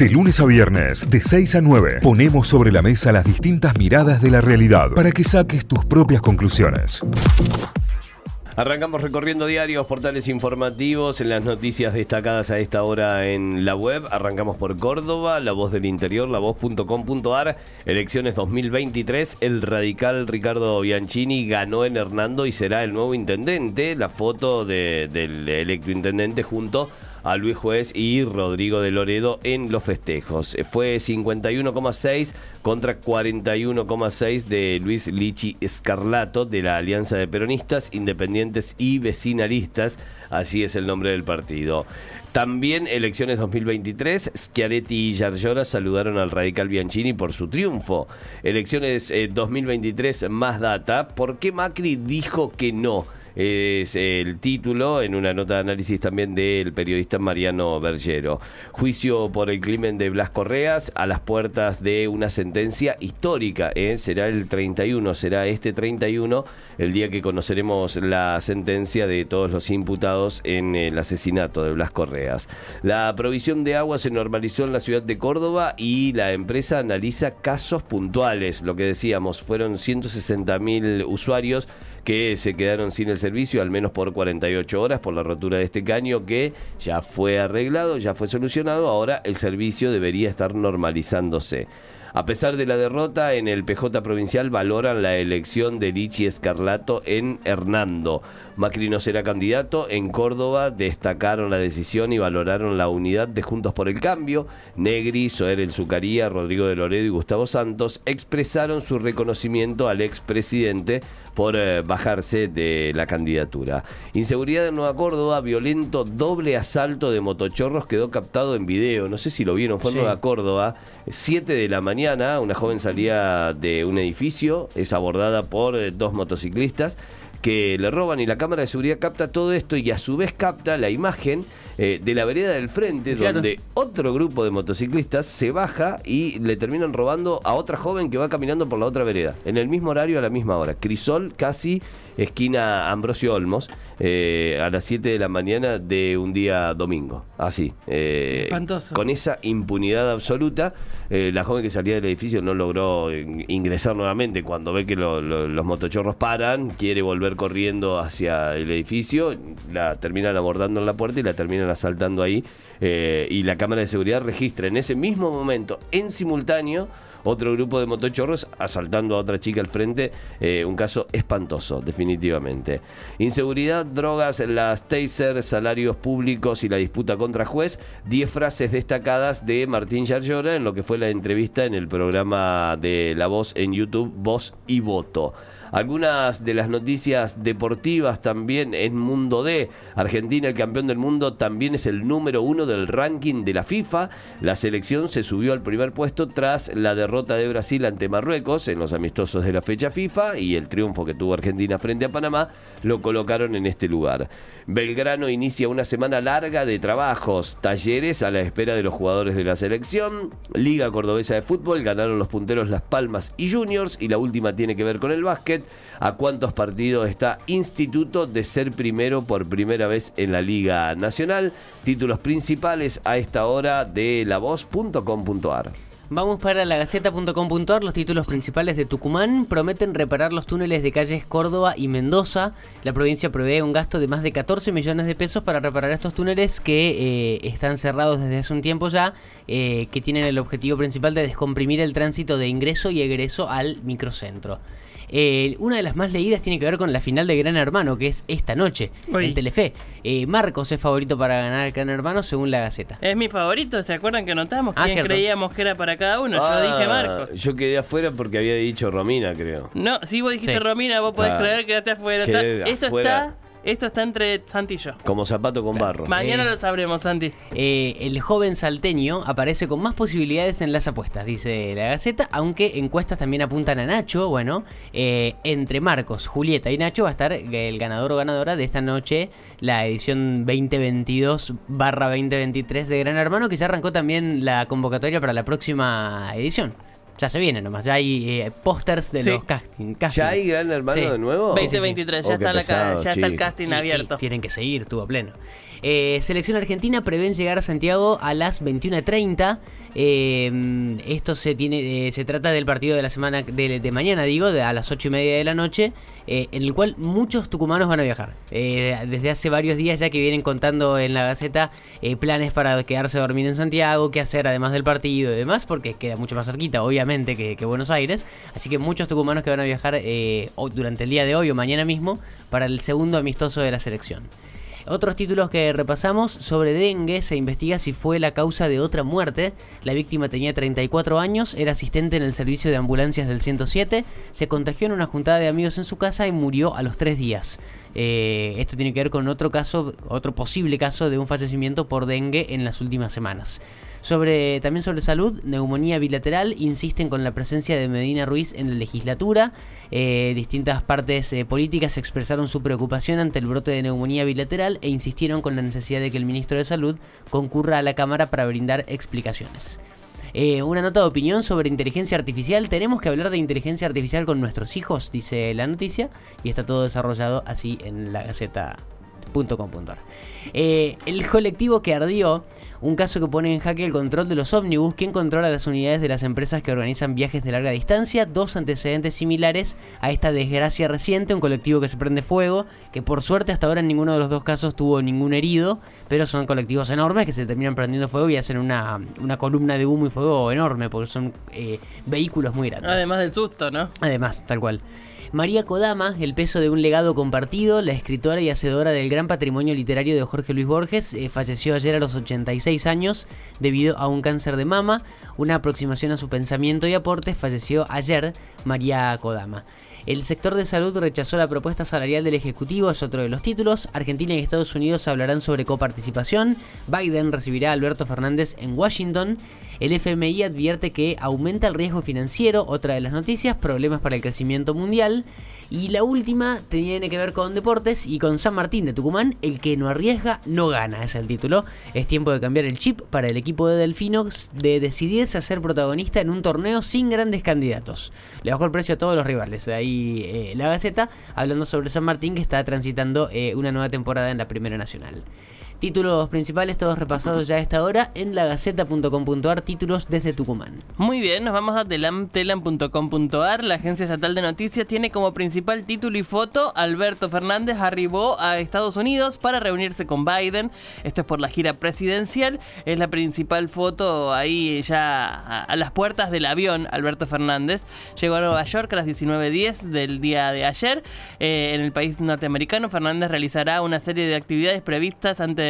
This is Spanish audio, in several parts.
De lunes a viernes, de 6 a 9, ponemos sobre la mesa las distintas miradas de la realidad para que saques tus propias conclusiones. Arrancamos recorriendo diarios, portales informativos, en las noticias destacadas a esta hora en la web. Arrancamos por Córdoba, La Voz del Interior, lavoz.com.ar. Elecciones 2023, el radical Ricardo Bianchini ganó en Hernando y será el nuevo intendente. La foto del electrointendente junto a Luis Juez y Rodrigo de Loredo en los festejos. Fue 51,6 contra 41,6 de Luis Lichi Escarlato de la Alianza de Peronistas, Independientes y Vecinalistas, así es el nombre del partido. También elecciones 2023, Schiaretti y Yarlora saludaron al radical Bianchini por su triunfo. Elecciones 2023 eh, más data, ¿por qué Macri dijo que no? Es el título en una nota de análisis también del periodista Mariano Bergero. Juicio por el crimen de Blas Correas a las puertas de una sentencia histórica. ¿eh? Será el 31, será este 31 el día que conoceremos la sentencia de todos los imputados en el asesinato de Blas Correas. La provisión de agua se normalizó en la ciudad de Córdoba y la empresa analiza casos puntuales. Lo que decíamos, fueron 160 mil usuarios que se quedaron sin el servicio al menos por 48 horas por la rotura de este caño que ya fue arreglado, ya fue solucionado, ahora el servicio debería estar normalizándose. A pesar de la derrota, en el PJ provincial valoran la elección de Lichi Escarlato en Hernando. Macri no será candidato. En Córdoba destacaron la decisión y valoraron la unidad de Juntos por el Cambio. Negri, Soer El Zucaría, Rodrigo de Loredo y Gustavo Santos expresaron su reconocimiento al expresidente por eh, bajarse de la candidatura. Inseguridad en Nueva Córdoba, violento doble asalto de motochorros quedó captado en video. No sé si lo vieron, fue en Nueva Córdoba. 7 de la mañana, una joven salía de un edificio, es abordada por eh, dos motociclistas que le roban y la cámara de seguridad capta todo esto y a su vez capta la imagen eh, de la vereda del frente donde otro grupo de motociclistas se baja y le terminan robando a otra joven que va caminando por la otra vereda, en el mismo horario a la misma hora. Crisol casi esquina Ambrosio Olmos, eh, a las 7 de la mañana de un día domingo. Así. Eh, con esa impunidad absoluta, la joven que salía del edificio no logró ingresar nuevamente. Cuando ve que los motochorros paran, quiere volver corriendo hacia el edificio, la terminan abordando en la puerta y la terminan asaltando ahí eh, y la cámara de seguridad registra en ese mismo momento, en simultáneo, otro grupo de motochorros asaltando a otra chica al frente. Eh, un caso espantoso, definitivamente. Inseguridad, drogas, las taser, salarios públicos y la disputa contra juez. Diez frases destacadas de Martín Yarlora en lo que fue la entrevista en el programa de La Voz en YouTube, Voz y Voto. Algunas de las noticias deportivas también en Mundo D. Argentina, el campeón del mundo, también es el número uno del ranking de la FIFA. La selección se subió al primer puesto tras la derrota de Brasil ante Marruecos en los amistosos de la fecha FIFA y el triunfo que tuvo Argentina frente a Panamá lo colocaron en este lugar. Belgrano inicia una semana larga de trabajos, talleres a la espera de los jugadores de la selección. Liga Cordobesa de Fútbol ganaron los punteros Las Palmas y Juniors y la última tiene que ver con el básquet a cuántos partidos está Instituto de ser primero por primera vez en la Liga Nacional. Títulos principales a esta hora de lavoz.com.ar. Vamos para la gaceta.com.ar. Los títulos principales de Tucumán prometen reparar los túneles de calles Córdoba y Mendoza. La provincia prevé un gasto de más de 14 millones de pesos para reparar estos túneles que eh, están cerrados desde hace un tiempo ya, eh, que tienen el objetivo principal de descomprimir el tránsito de ingreso y egreso al microcentro. Eh, una de las más leídas tiene que ver con la final de Gran Hermano, que es esta noche en Telefe. Eh, Marcos es favorito para ganar Gran Hermano según la Gaceta. Es mi favorito, ¿se acuerdan que notamos? Ah, ¿Quién creíamos que era para cada uno? yo dije ah, Marcos. Yo quedé afuera porque había dicho Romina, creo. No, si vos dijiste Romina, vos podés creer que quedaste afuera. Esto está esto está entre Santi y yo. Como zapato con barro. Mañana lo sabremos, Santi. Eh, el joven salteño aparece con más posibilidades en las apuestas, dice la Gaceta, aunque encuestas también apuntan a Nacho. Bueno, eh, entre Marcos, Julieta y Nacho va a estar el ganador o ganadora de esta noche, la edición 2022 barra 2023 de Gran Hermano, que ya arrancó también la convocatoria para la próxima edición. Ya se viene nomás, ya hay eh, pósters de los casting, castings. ¿Ya hay Gran Hermano de nuevo? 2023, ya, está, la, ya está el casting abierto. tienen que seguir, estuvo pleno. Eh, selección Argentina prevén llegar a Santiago a las 21.30. Eh, esto se tiene eh, se trata del partido de la semana de, mañana, digo, a las 8 y media de la noche, en el cual muchos tucumanos van a viajar. desde hace varios días ya que vienen contando en la Gaceta planes para quedarse a dormir en Santiago, qué hacer además del partido y demás, porque queda mucho más cerquita, obviamente, que Buenos Aires. Así que muchos tucumanos que van a viajar durante el día de hoy o mañana mismo para el segundo amistoso de la selección. Otros títulos que repasamos sobre dengue, se investiga si fue la causa de otra muerte. La víctima tenía 34 años, era asistente en el servicio de ambulancias del 107, se contagió en una juntada de amigos en su casa y murió a los tres días. Eh, esto tiene que ver con otro caso, otro posible caso de un fallecimiento por dengue en las últimas semanas. Sobre, también sobre salud, neumonía bilateral, insisten con la presencia de Medina Ruiz en la legislatura. Eh, distintas partes eh, políticas expresaron su preocupación ante el brote de neumonía bilateral e insistieron con la necesidad de que el ministro de Salud concurra a la Cámara para brindar explicaciones. Eh, una nota de opinión sobre inteligencia artificial. Tenemos que hablar de inteligencia artificial con nuestros hijos, dice la noticia, y está todo desarrollado así en la gaceta.com.ar. el colectivo que ardió un caso que pone en jaque el control de los ómnibus. ¿Quién controla las unidades de las empresas que organizan viajes de larga distancia? Dos antecedentes similares a esta desgracia reciente, un colectivo que se prende fuego, que por suerte hasta ahora en ninguno de los dos casos tuvo ningún herido, pero son colectivos enormes que se terminan prendiendo fuego y hacen una, columna de humo y fuego enorme, porque son eh, vehículos muy grandes. Además del susto, ¿no? Además, tal cual. María Kodama, El peso de un legado compartido, la escritora y hacedora del gran patrimonio literario de Jorge Luis Borges, eh, falleció ayer a los 86 años debido a un cáncer de mama. Una aproximación a su pensamiento y aportes falleció ayer María Kodama. El sector de salud rechazó la propuesta salarial del Ejecutivo, es otro de los títulos. Argentina y Estados Unidos hablarán sobre coparticipación. Biden recibirá a Alberto Fernández en Washington. El FMI advierte que aumenta el riesgo financiero, otra de las noticias, problemas para el crecimiento mundial. Y la última tiene que ver con deportes y con San Martín de Tucumán, el que no arriesga no gana, es el título. Es tiempo de cambiar el chip para el equipo de Delfinos de decidirse a ser protagonista en un torneo sin grandes candidatos. Le bajó el precio a todos los rivales. Ahí eh, la Gaceta hablando sobre San Martín que está transitando eh, una nueva temporada en la Primera Nacional. Títulos principales todos repasados ya a esta hora en lagaceta.com.ar, títulos desde Tucumán. Muy bien, nos vamos a telam.com.ar. La agencia estatal de noticias tiene como principal título y foto Alberto Fernández arribó a Estados Unidos para reunirse con Biden. Esto es por la gira presidencial. Es la principal foto ahí ya a, las puertas del avión. Alberto Fernández llegó a Nueva York a las 19.10 del día de ayer. Eh, en el país norteamericano, Fernández realizará una serie de actividades previstas ante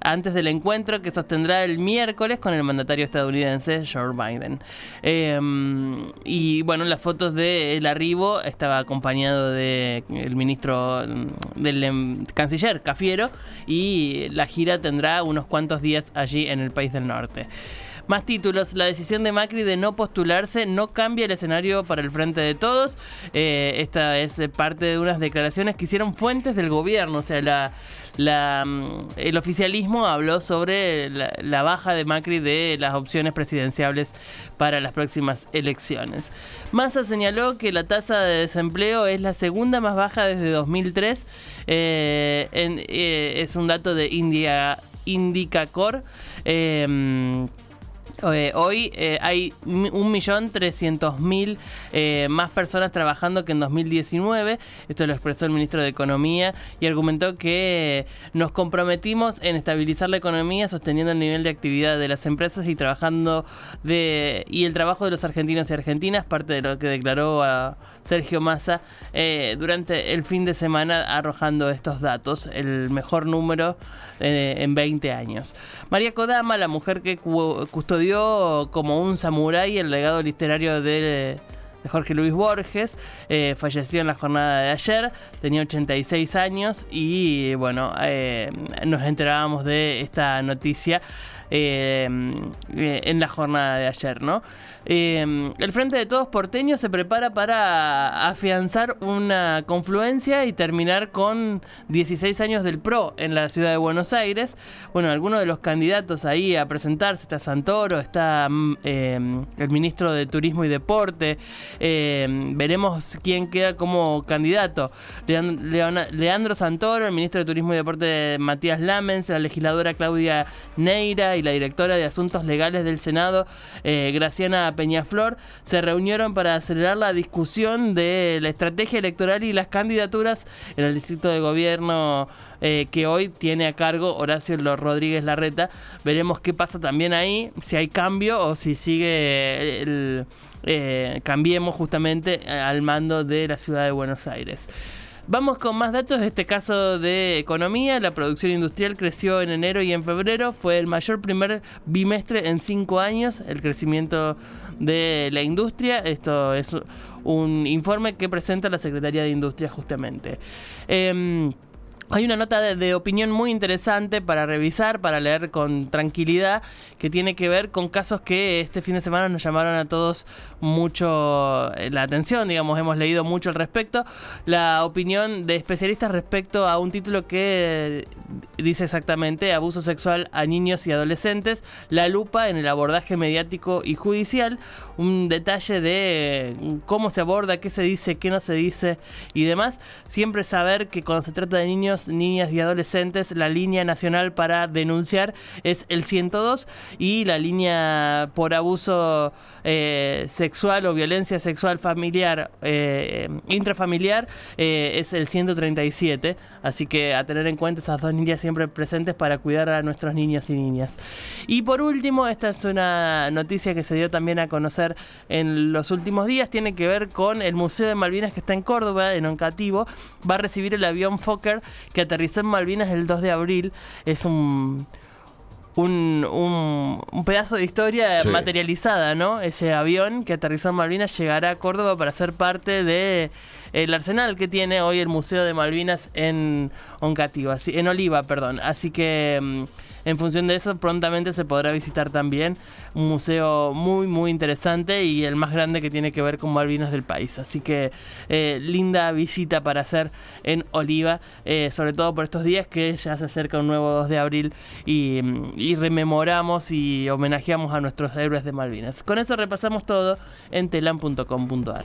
antes del encuentro que sostendrá el miércoles con el mandatario estadounidense Joe Biden. Em, y bueno, las fotos del arribo estaba acompañado del ministro mm, del em, canciller Cafiero y la gira tendrá unos cuantos días allí en el país del norte. Más títulos. La decisión de Macri de no postularse no cambia el escenario para el frente de todos. Eh, esta es parte de unas declaraciones que hicieron fuentes del gobierno. O sea, la, mm, el oficialismo habló sobre la, baja de Macri de las opciones presidenciables para las próximas elecciones. Massa señaló que la tasa de desempleo es la segunda más baja desde 2003. Eh, eh, es un dato de India, Indicacor. Eh, eh, hoy eh, hay 1.300.000 eh, más personas trabajando que en 2019. Esto lo expresó el ministro de Economía y argumentó que nos comprometimos en estabilizar la economía sosteniendo el nivel de actividad de las empresas y trabajando de y el trabajo de los argentinos y argentinas, parte de lo que declaró Sergio Massa durante el fin de semana arrojando estos datos, el mejor número en 20 años. María Kodama, la mujer que como un samurái el legado literario de, Jorge Luis Borges. Eh, falleció en la jornada de ayer, tenía 86 años y bueno, eh, nos enterábamos de esta noticia eh, eh, en la jornada de ayer, ¿no? Eh, el Frente de Todos Porteños se prepara para afianzar una confluencia y terminar con 16 años del PRO en la ciudad de Buenos Aires. Bueno, algunos de los candidatos ahí a presentarse, está Santoro, está mm, eh, el ministro de Turismo y Deporte, veremos quién queda como candidato. Leandro Santoro, el ministro de Turismo y Deporte Matías Lamens, la legisladora Claudia Neira y la directora de Asuntos Legales del Senado, eh, Graciana Peñaflor, se reunieron para acelerar la discusión de la estrategia electoral y las candidaturas en el distrito de gobierno eh, que hoy tiene a cargo Horacio Rodríguez Larreta. Veremos qué pasa también ahí, si hay cambio o si sigue el... eh, cambiemos justamente al mando de la ciudad de Buenos Aires. Vamos con más datos este caso de economía. La producción industrial creció en enero y en febrero. Fue el mayor primer bimestre en cinco años. El crecimiento de la industria. Esto es un informe que presenta la Secretaría de Industria justamente. Em, hay una nota de, opinión muy interesante para revisar, para leer con tranquilidad, que tiene que ver con casos que este fin de semana nos llamaron a todos mucho eh, la atención, digamos, hemos leído mucho al respecto. La opinión de especialistas respecto a un título que eh, dice exactamente abuso sexual a niños y adolescentes, la lupa en el abordaje mediático y judicial, un detalle de eh, cómo se aborda, qué se dice, qué no se dice y demás. Siempre saber que cuando se trata de niños, niñas y adolescentes, la línea nacional para denunciar es el 102 y la línea por abuso eh, sexual o violencia sexual familiar, eh, intrafamiliar, eh, es el 137. Así que a tener en cuenta esas dos líneas siempre presentes para cuidar a nuestros niños y niñas. Y por último, esta es una noticia que se dio también a conocer en los últimos días, tiene que ver con el Museo de Malvinas que está en Córdoba, en Oncativo. Va a recibir el avión Fokker que aterrizó en Malvinas el 2 de abril. Es un un, un, un pedazo de historia Sí. materializada, ¿no? Ese avión que aterrizó en Malvinas llegará a Córdoba para ser parte de el arsenal que tiene hoy el Museo de Malvinas en Oncativo, así, en Oliva, perdón. Así que mm, en función de eso prontamente se podrá visitar también un museo muy muy interesante y el más grande que tiene que ver con Malvinas del país. Así que eh, linda visita para hacer en Oliva, eh, sobre todo por estos días que ya se acerca un nuevo 2 de abril y, y rememoramos y homenajeamos a nuestros héroes de Malvinas. Con eso repasamos todo en telam.com.ar.